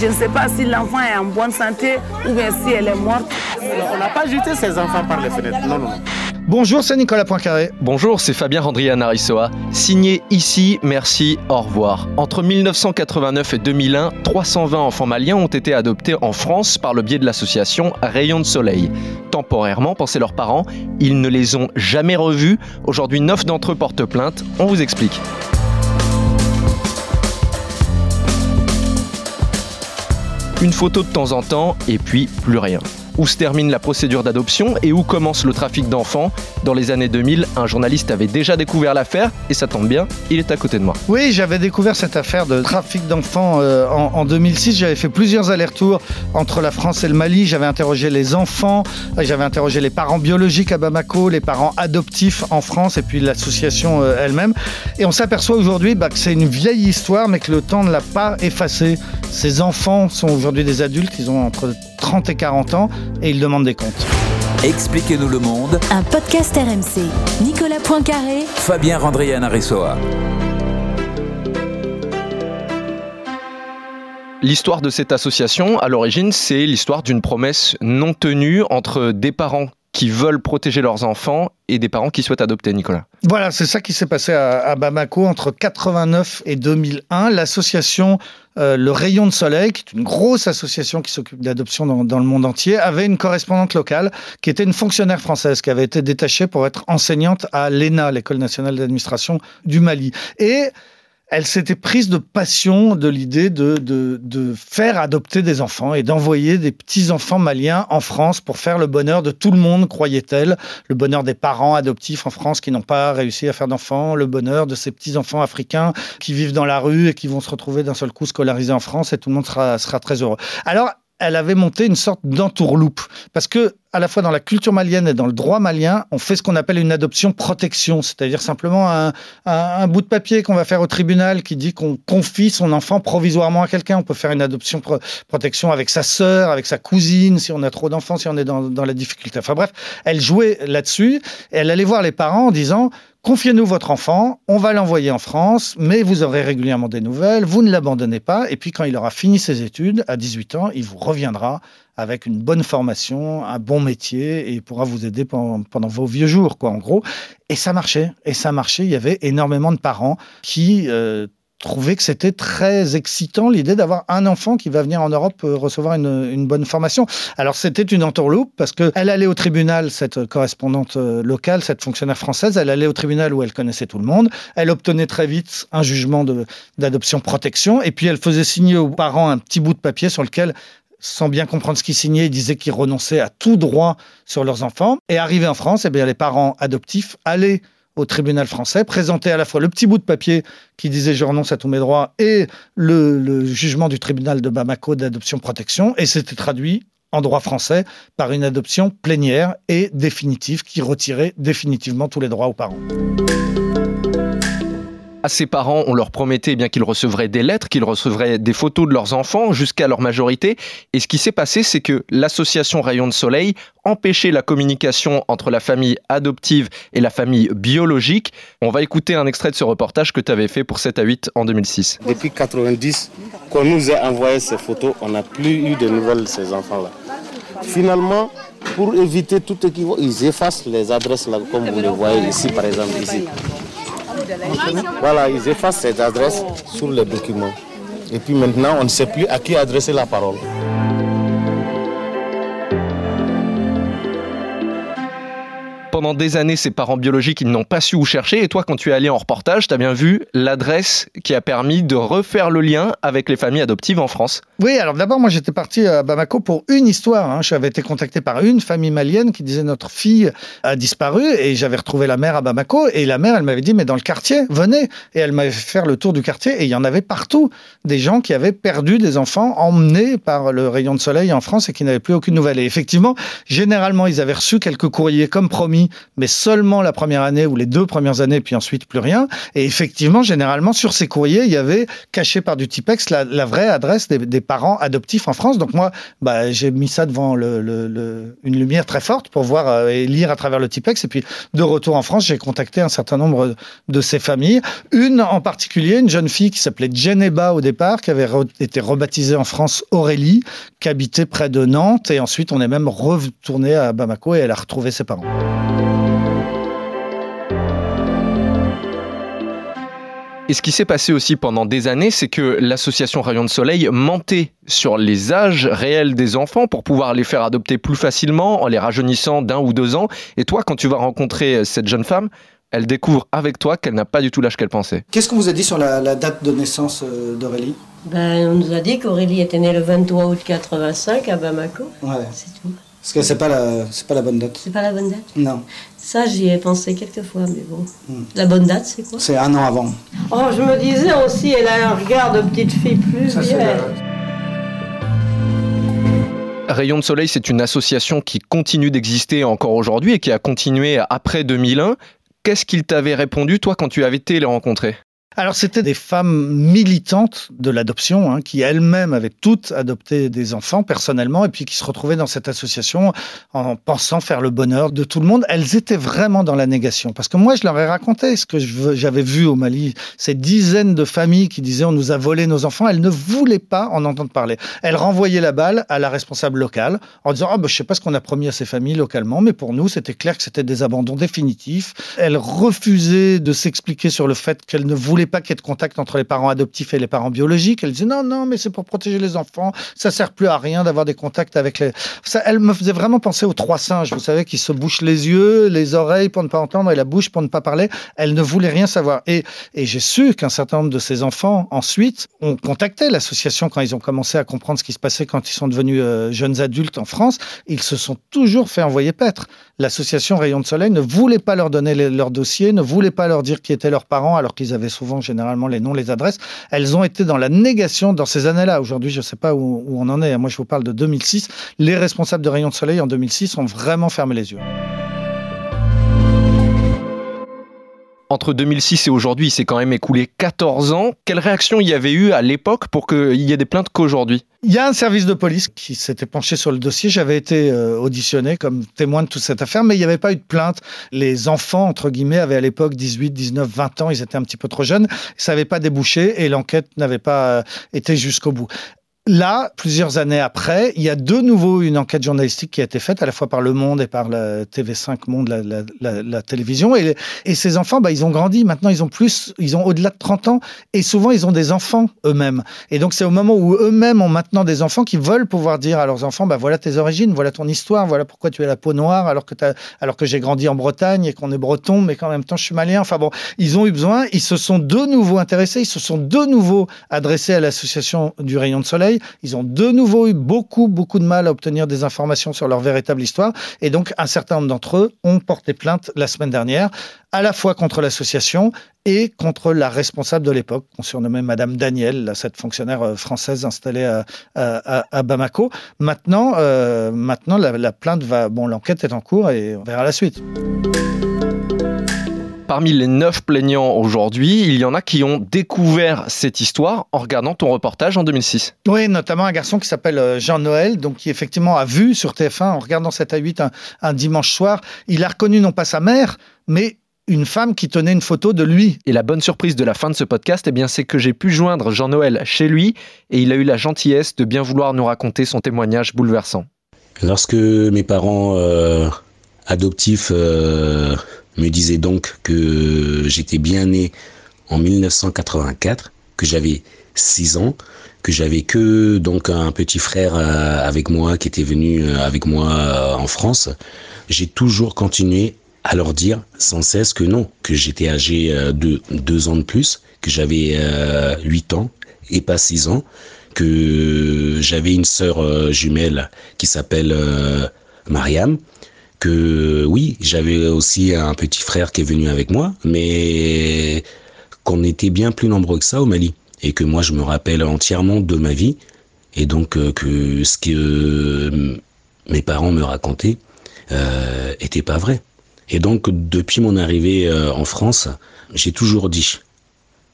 Je ne sais pas si l'enfant est en bonne santé ou bien si elle est morte. On n'a pas jeté ces enfants par les fenêtres. Non, non, non. Bonjour, c'est Nicolas Poincaré. Bonjour, c'est Fabien Randrian Arissoa. Signé ici, merci, au revoir. Entre 1989 et 2001, 320 enfants maliens ont été adoptés en France par le biais de l'association Rayon de Soleil. Temporairement, pensaient leurs parents, ils ne les ont jamais revus. Aujourd'hui, 9 d'entre eux portent plainte. On vous explique. Une photo de temps en temps et puis plus rien où se termine la procédure d'adoption et où commence le trafic d'enfants. Dans les années 2000, un journaliste avait déjà découvert l'affaire et ça tombe bien, il est à côté de moi. Oui, j'avais découvert cette affaire de trafic d'enfants euh, en, 2006. J'avais fait plusieurs allers-retours entre la France et le Mali. J'avais interrogé les enfants, euh, j'avais interrogé les parents biologiques à Bamako, les parents adoptifs en France et puis l'association euh, elle-même. Et on s'aperçoit aujourd'hui bah, que c'est une vieille histoire mais que le temps ne l'a pas effacée. Ces enfants sont aujourd'hui des adultes, ils ont entre 30 et 40 ans et ils demandent des comptes. Expliquez-nous le monde. Un podcast RMC. Nicolas Poincaré. Fabien Randrian L'histoire de cette association, à l'origine, c'est l'histoire d'une promesse non tenue entre des parents qui veulent protéger leurs enfants et des parents qui souhaitent adopter, Nicolas. Voilà, c'est ça qui s'est passé à, Bamako entre 89 et 2001. L'association euh, Le Rayon de Soleil, qui est une grosse association qui s'occupe d'adoption dans, dans, le monde entier, avait une correspondante locale qui était une fonctionnaire française qui avait été détachée pour être enseignante à l'ENA, l'École nationale d'administration du Mali. Et elle s'était prise de passion de l'idée de, de, de, faire adopter des enfants et d'envoyer des petits-enfants maliens en France pour faire le bonheur de tout le monde, croyait-elle. Le bonheur des parents adoptifs en France qui n'ont pas réussi à faire d'enfants, le bonheur de ces petits-enfants africains qui vivent dans la rue et qui vont se retrouver d'un seul coup scolarisés en France et tout le monde sera, sera très heureux. Alors, elle avait monté une sorte d'entourloupe. Parce que, à la fois dans la culture malienne et dans le droit malien, on fait ce qu'on appelle une adoption protection, c'est-à-dire simplement un, bout de papier qu'on va faire au tribunal qui dit qu'on confie son enfant provisoirement à quelqu'un. On peut faire une adoption protection avec sa sœur, avec sa cousine, si on a trop d'enfants, si on est dans, dans la difficulté. Enfin bref, elle jouait là-dessus et elle allait voir les parents en disant Confiez-nous votre enfant, on va l'envoyer en France, mais vous aurez régulièrement des nouvelles, vous ne l'abandonnez pas, et puis quand il aura fini ses études, à 18 ans, il vous reviendra avec une bonne formation, un bon métier, et pourra vous aider pendant, vos vieux jours, quoi, en gros. Et ça marchait, et ça marchait, il y avait énormément de parents qui... Euh, trouvé que c'était très excitant l'idée d'avoir un enfant qui va venir en Europe euh, recevoir une, bonne formation. Alors c'était une entourloupe parce qu'elle allait au tribunal, cette correspondante euh, locale, cette fonctionnaire française, elle allait au tribunal où elle connaissait tout le monde, elle obtenait très vite un jugement d'adoption protection et puis elle faisait signer aux parents un petit bout de papier sur lequel sans bien comprendre ce qu'il signait, il disait qu'ils renonçaient à tout droit sur leurs enfants. Et arrivé en France, eh bien, les parents adoptifs allaient au tribunal français, présenter à la fois le petit bout de papier qui disait je renonce à tous mes droits et le, jugement du tribunal de Bamako d'adoption-protection, et c'était traduit en droit français par une adoption plénière et définitive qui retirait définitivement tous les droits aux parents ses parents, on leur promettait eh bien qu'ils recevraient des lettres, qu'ils recevraient des photos de leurs enfants jusqu'à leur majorité. Et ce qui s'est passé, c'est que l'association Rayon de Soleil empêchait la communication entre la famille adoptive et la famille biologique. On va écouter un extrait de ce reportage que tu avais fait pour 7 à 8 en 2006. Depuis 90, qu'on nous a envoyé ces photos, on n'a plus eu de nouvelles de ces enfants-là. Finalement, pour éviter tout équivoque, ils effacent les adresses là, comme vous le voyez ici, par exemple, ici. Voilà, ils effacent cette adresse sur le document. Et puis maintenant, on ne sait plus à qui adresser la parole. Pendant des années, ses parents biologiques, ils n'ont pas su où chercher. Et toi, quand tu es allé en reportage, tu as bien vu l'adresse qui a permis de refaire le lien avec les familles adoptives en France. Oui, alors d'abord, moi, j'étais parti à Bamako pour une histoire. Hein. J'avais été contacté par une famille malienne qui disait notre fille a disparu et j'avais retrouvé la mère à Bamako. Et la mère, elle m'avait dit, mais dans le quartier, venez. Et elle m'avait fait faire le tour du quartier et il y en avait partout. Des gens qui avaient perdu des enfants emmenés par le rayon de soleil en France et qui n'avaient plus aucune nouvelle. Et effectivement, généralement, ils avaient reçu quelques courriers comme promis mais seulement la première année ou les deux premières années, puis ensuite plus rien. Et effectivement, généralement, sur ces courriers, il y avait caché par du Tipex la, vraie adresse des, parents adoptifs en France. Donc moi, bah, j'ai mis ça devant une lumière très forte pour voir euh, et lire à travers le Tipex. Et puis, de retour en France, j'ai contacté un certain nombre de ces familles. Une en particulier, une jeune fille qui s'appelait Geneba au départ, qui avait été rebaptisée en France Aurélie, qui habitait près de Nantes. Et ensuite, on est même retourné à Bamako et elle a retrouvé ses parents. Et ce qui s'est passé aussi pendant des années, c'est que l'association Rayon de Soleil mentait sur les âges réels des enfants pour pouvoir les faire adopter plus facilement en les rajeunissant d'un ou deux ans. Et toi, quand tu vas rencontrer cette jeune femme, elle découvre avec toi qu'elle n'a pas du tout l'âge qu'elle pensait. Qu'est-ce qu'on vous a dit sur la, la date de naissance euh, d'Aurélie? Ben, On nous a dit qu'Aurélie était née le 23 août 85 à Bamako. Ouais. C'est tout. Parce que c'est pas la, c'est pas la bonne date. C'est pas la bonne date Non. Ça, j'y ai pensé quelques fois, mais bon. Hmm. La bonne date, c'est quoi? C'est un an avant. Oh, je me disais aussi, elle a un regard de petite fille plus Ça, vieille. Rayon de Soleil, c'est une association qui continue d'exister encore aujourd'hui et qui a continué après 2001. Qu'est-ce qu'il t'avait répondu, toi, quand tu avais été les rencontrer? Alors c'était des femmes militantes de l'adoption hein, qui elles-mêmes avaient toutes adopté des enfants personnellement et puis qui se retrouvaient dans cette association en pensant faire le bonheur de tout le monde. Elles étaient vraiment dans la négation parce que moi je leur ai raconté ce que j'avais vu au Mali, ces dizaines de familles qui disaient on nous a volé nos enfants. Elles ne voulaient pas en entendre parler. Elles renvoyaient la balle à la responsable locale en disant ah ben je sais pas ce qu'on a promis à ces familles localement, mais pour nous c'était clair que c'était des abandons définitifs. Elles refusaient de s'expliquer sur le fait qu'elles ne voulaient pas qu'il y ait de contact entre les parents adoptifs et les parents biologiques. Elle disait non, non, mais c'est pour protéger les enfants. Ça sert plus à rien d'avoir des contacts avec les. Elle me faisait vraiment penser aux trois singes, vous savez, qui se bouchent les yeux, les oreilles pour ne pas entendre et la bouche pour ne pas parler. Elle ne voulait rien savoir. Et, et j'ai su qu'un certain nombre de ces enfants, ensuite, ont contacté l'association quand ils ont commencé à comprendre ce qui se passait quand ils sont devenus euh, jeunes adultes en France. Ils se sont toujours fait envoyer paître. L'association Rayon de Soleil ne voulait pas leur donner leur dossier, ne voulait pas leur dire qui étaient leurs parents, alors qu'ils avaient souvent généralement les noms, les adresses. Elles ont été dans la négation dans ces années-là. Aujourd'hui, je ne sais pas où, où, on en est. Moi, je vous parle de 2006. Les responsables de Rayon de Soleil en 2006 ont vraiment fermé les yeux. Entre 2006 et aujourd'hui, il s'est quand même écoulé 14 ans. Quelle réaction il y avait eu à l'époque pour qu'il y ait des plaintes qu'aujourd'hui? Il y a un service de police qui s'était penché sur le dossier. J'avais été euh, auditionné comme témoin de toute cette affaire, mais il n'y avait pas eu de plainte. Les enfants, entre guillemets, avaient à l'époque 18, 19, 20 ans. Ils étaient un petit peu trop jeunes. Ça n'avait pas débouché et l'enquête n'avait pas euh, été jusqu'au bout. Là, plusieurs années après, il y a de nouveau une enquête journalistique qui a été faite à la fois par Le Monde et par la TV5 Monde, la, télévision. Et, ces enfants, bah, ils ont grandi. Maintenant, ils ont plus, ils ont au-delà de 30 ans. Et souvent, ils ont des enfants eux-mêmes. Et donc, c'est au moment où eux-mêmes ont maintenant des enfants qui veulent pouvoir dire à leurs enfants, bah, voilà tes origines, voilà ton histoire, voilà pourquoi tu as la peau noire alors que, alors que j'ai grandi en Bretagne et qu'on est breton, mais qu'en même temps, je suis malien. Enfin bon, ils ont eu besoin, ils se sont de nouveau intéressés, ils se sont de nouveau adressés à l'association du Rayon de Soleil. Ils ont de nouveau eu beaucoup, beaucoup de mal à obtenir des informations sur leur véritable histoire. Et donc, un certain nombre d'entre eux ont porté plainte la semaine dernière, à la fois contre l'association et contre la responsable de l'époque, qu'on surnommait Madame Daniel, cette fonctionnaire française installée à Bamako. Maintenant, euh, maintenant la, la plainte va. Bon, l'enquête est en cours et on verra la suite. Parmi les neuf plaignants aujourd'hui, il y en a qui ont découvert cette histoire en regardant ton reportage en 2006. Oui, notamment un garçon qui s'appelle Jean-Noël, donc qui effectivement a vu sur TF1 en regardant cette A8 un, un dimanche soir, il a reconnu non pas sa mère, mais une femme qui tenait une photo de lui. Et la bonne surprise de la fin de ce podcast, eh bien, c'est que j'ai pu joindre Jean-Noël chez lui et il a eu la gentillesse de bien vouloir nous raconter son témoignage bouleversant. Lorsque mes parents euh, adoptifs euh, me disaient donc que j'étais bien né en 1984, que j'avais 6 ans, que j'avais que donc un petit frère euh, avec moi qui était venu euh, avec moi euh, en France, j'ai toujours continué à leur dire sans cesse que non, que j'étais âgé de deux ans de plus, que j'avais euh, 8 ans et pas 6 ans, que j'avais une sœur jumelle qui s'appelle Mariam, que oui, j'avais aussi un petit frère qui est venu avec moi, mais qu'on était bien plus nombreux que ça au Mali et que moi je me rappelle entièrement de ma vie et donc euh, que ce que euh, mes parents me racontaient euh, était pas vrai Et donc, depuis mon arrivée euh, en France, j'ai toujours dit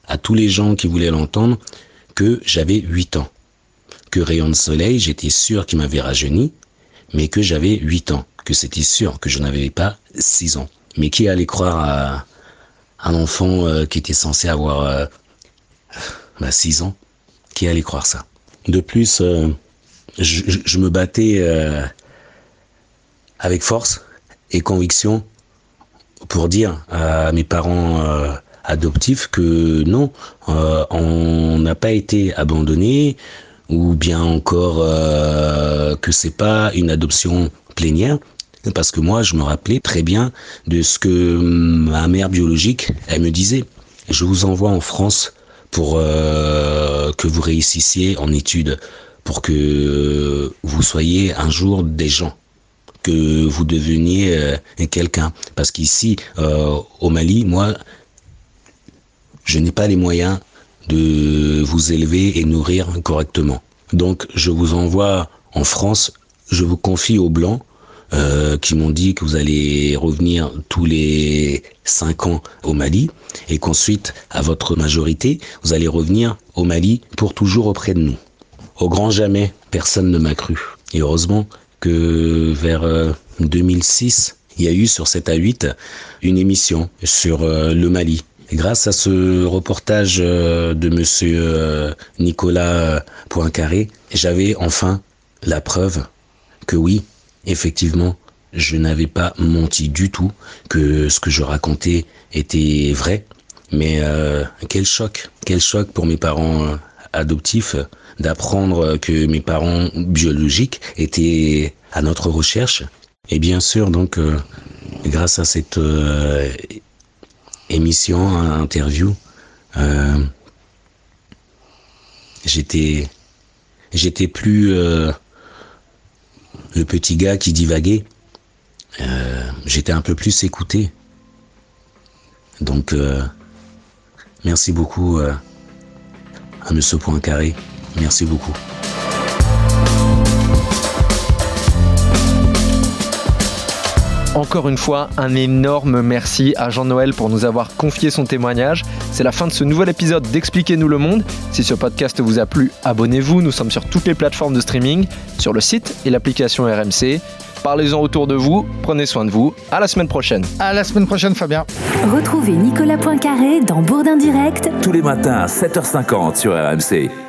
à tous les gens qui voulaient l'entendre que j'avais 8 ans. Que Rayon de Soleil, j'étais sûr qu'il m'avait rajeuni, mais que j'avais 8 ans. Que c'était sûr que je n'avais pas 6 ans. Mais qui allait croire à un enfant euh, qui était censé avoir euh, bah, 6 ans? Qui allait croire ça? De plus, euh, je, je, me battais euh, avec force et conviction pour dire à mes parents adoptifs que non, on n'a pas été abandonné ou bien encore euh, que c'est pas une adoption plénière parce que moi je me rappelais très bien de ce que ma mère biologique elle me disait je vous envoie en France pour euh, que vous réussissiez en études pour que vous soyez un jour des gens que vous deveniez euh, quelqu'un. Parce qu'ici, euh, au Mali, moi, je n'ai pas les moyens de vous élever et nourrir correctement. Donc, je vous envoie en France, je vous confie aux Blancs euh, qui m'ont dit que vous allez revenir tous les cinq ans au Mali et qu'ensuite, à votre majorité, vous allez revenir au Mali pour toujours auprès de nous. Au grand jamais, personne ne m'a cru. Et heureusement, que vers 2006, il y a eu sur 7 à 8 une émission sur le Mali. Grâce à ce reportage de monsieur Nicolas Poincaré, j'avais enfin la preuve que oui, effectivement, je n'avais pas menti du tout, que ce que je racontais était vrai. Mais euh, quel choc, quel choc pour mes parents adoptifs d'apprendre que mes parents biologiques étaient à notre recherche. Et bien sûr, donc, euh, grâce à cette euh, émission, interview, euh, j'étais, j'étais plus le petit gars qui divaguait. j'étais un peu plus écouté. Donc, merci beaucoup à Monsieur Poincaré. Merci beaucoup. Encore une fois, un énorme merci à Jean-Noël pour nous avoir confié son témoignage. C'est la fin de ce nouvel épisode d'Expliquez-nous le monde. Si ce podcast vous a plu, abonnez-vous. Nous sommes sur toutes les plateformes de streaming, sur le site et l'application RMC. Parlez-en autour de vous, prenez soin de vous. À la semaine prochaine. À la semaine prochaine, Fabien. Retrouvez Nicolas Poincaré dans Bourdin Direct tous les matins à 7h50 sur RMC.